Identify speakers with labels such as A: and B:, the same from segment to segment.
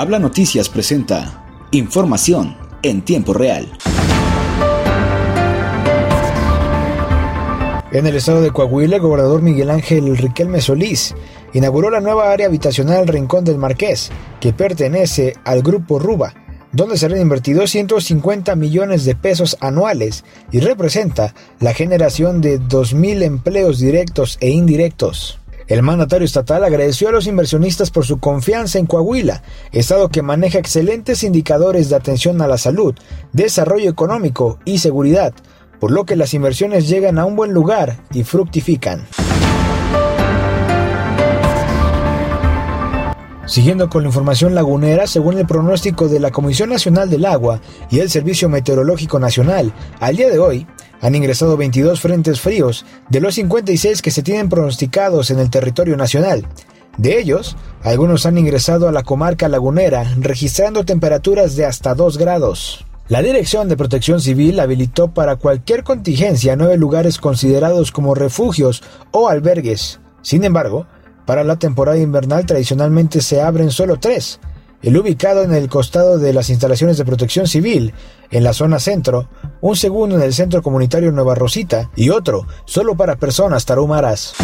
A: Habla Noticias presenta información en tiempo real.
B: En el estado de Coahuila, el gobernador Miguel Ángel Riquelme Solís inauguró la nueva área habitacional Rincón del Marqués, que pertenece al grupo Ruba, donde serán invertidos 150 millones de pesos anuales y representa la generación de 2.000 empleos directos e indirectos. El mandatario estatal agradeció a los inversionistas por su confianza en Coahuila, estado que maneja excelentes indicadores de atención a la salud, desarrollo económico y seguridad, por lo que las inversiones llegan a un buen lugar y fructifican. Siguiendo con la información lagunera, según el pronóstico de la Comisión Nacional del Agua y el Servicio Meteorológico Nacional, al día de hoy han ingresado 22 frentes fríos de los 56 que se tienen pronosticados en el territorio nacional. De ellos, algunos han ingresado a la comarca lagunera, registrando temperaturas de hasta 2 grados. La Dirección de Protección Civil habilitó para cualquier contingencia nueve lugares considerados como refugios o albergues. Sin embargo, para la temporada invernal tradicionalmente se abren solo tres, el ubicado en el costado de las instalaciones de protección civil, en la zona centro, un segundo en el centro comunitario Nueva Rosita y otro solo para personas tarumaras.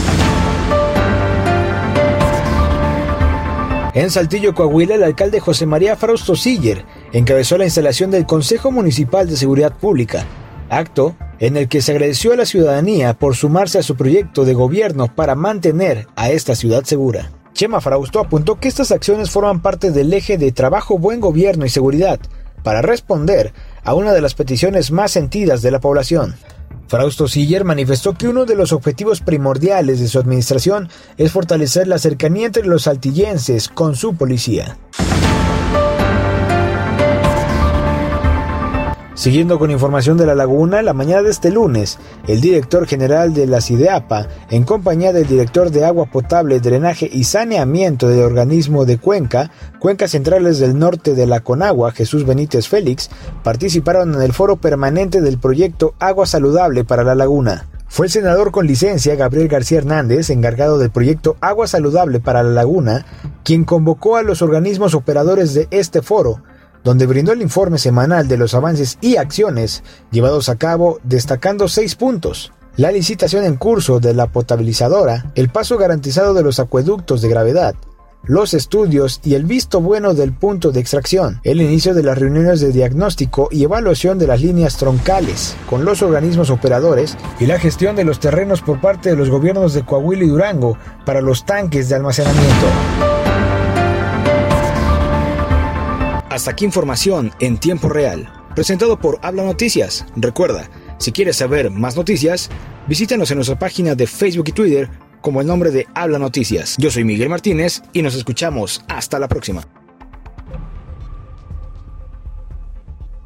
B: En Saltillo, Coahuila, el alcalde José María Frausto Siller encabezó la instalación del Consejo Municipal de Seguridad Pública, acto en el que se agradeció a la ciudadanía por sumarse a su proyecto de gobierno para mantener a esta ciudad segura. Chema Frausto apuntó que estas acciones forman parte del eje de trabajo, buen gobierno y seguridad para responder a una de las peticiones más sentidas de la población. Frausto Siller manifestó que uno de los objetivos primordiales de su administración es fortalecer la cercanía entre los saltillenses con su policía. Siguiendo con información de la laguna, la mañana de este lunes, el director general de la CIDEAPA, en compañía del director de agua potable, drenaje y saneamiento del organismo de Cuenca, Cuencas Centrales del Norte de la Conagua, Jesús Benítez Félix, participaron en el foro permanente del proyecto Agua Saludable para la Laguna. Fue el senador con licencia Gabriel García Hernández, encargado del proyecto Agua Saludable para la Laguna, quien convocó a los organismos operadores de este foro, donde brindó el informe semanal de los avances y acciones llevados a cabo, destacando seis puntos. La licitación en curso de la potabilizadora, el paso garantizado de los acueductos de gravedad, los estudios y el visto bueno del punto de extracción, el inicio de las reuniones de diagnóstico y evaluación de las líneas troncales con los organismos operadores y la gestión de los terrenos por parte de los gobiernos de Coahuila y Durango para los tanques de almacenamiento.
A: Hasta aquí información en tiempo real, presentado por Habla Noticias. Recuerda, si quieres saber más noticias, visítanos en nuestra página de Facebook y Twitter como el nombre de Habla Noticias. Yo soy Miguel Martínez y nos escuchamos hasta la próxima.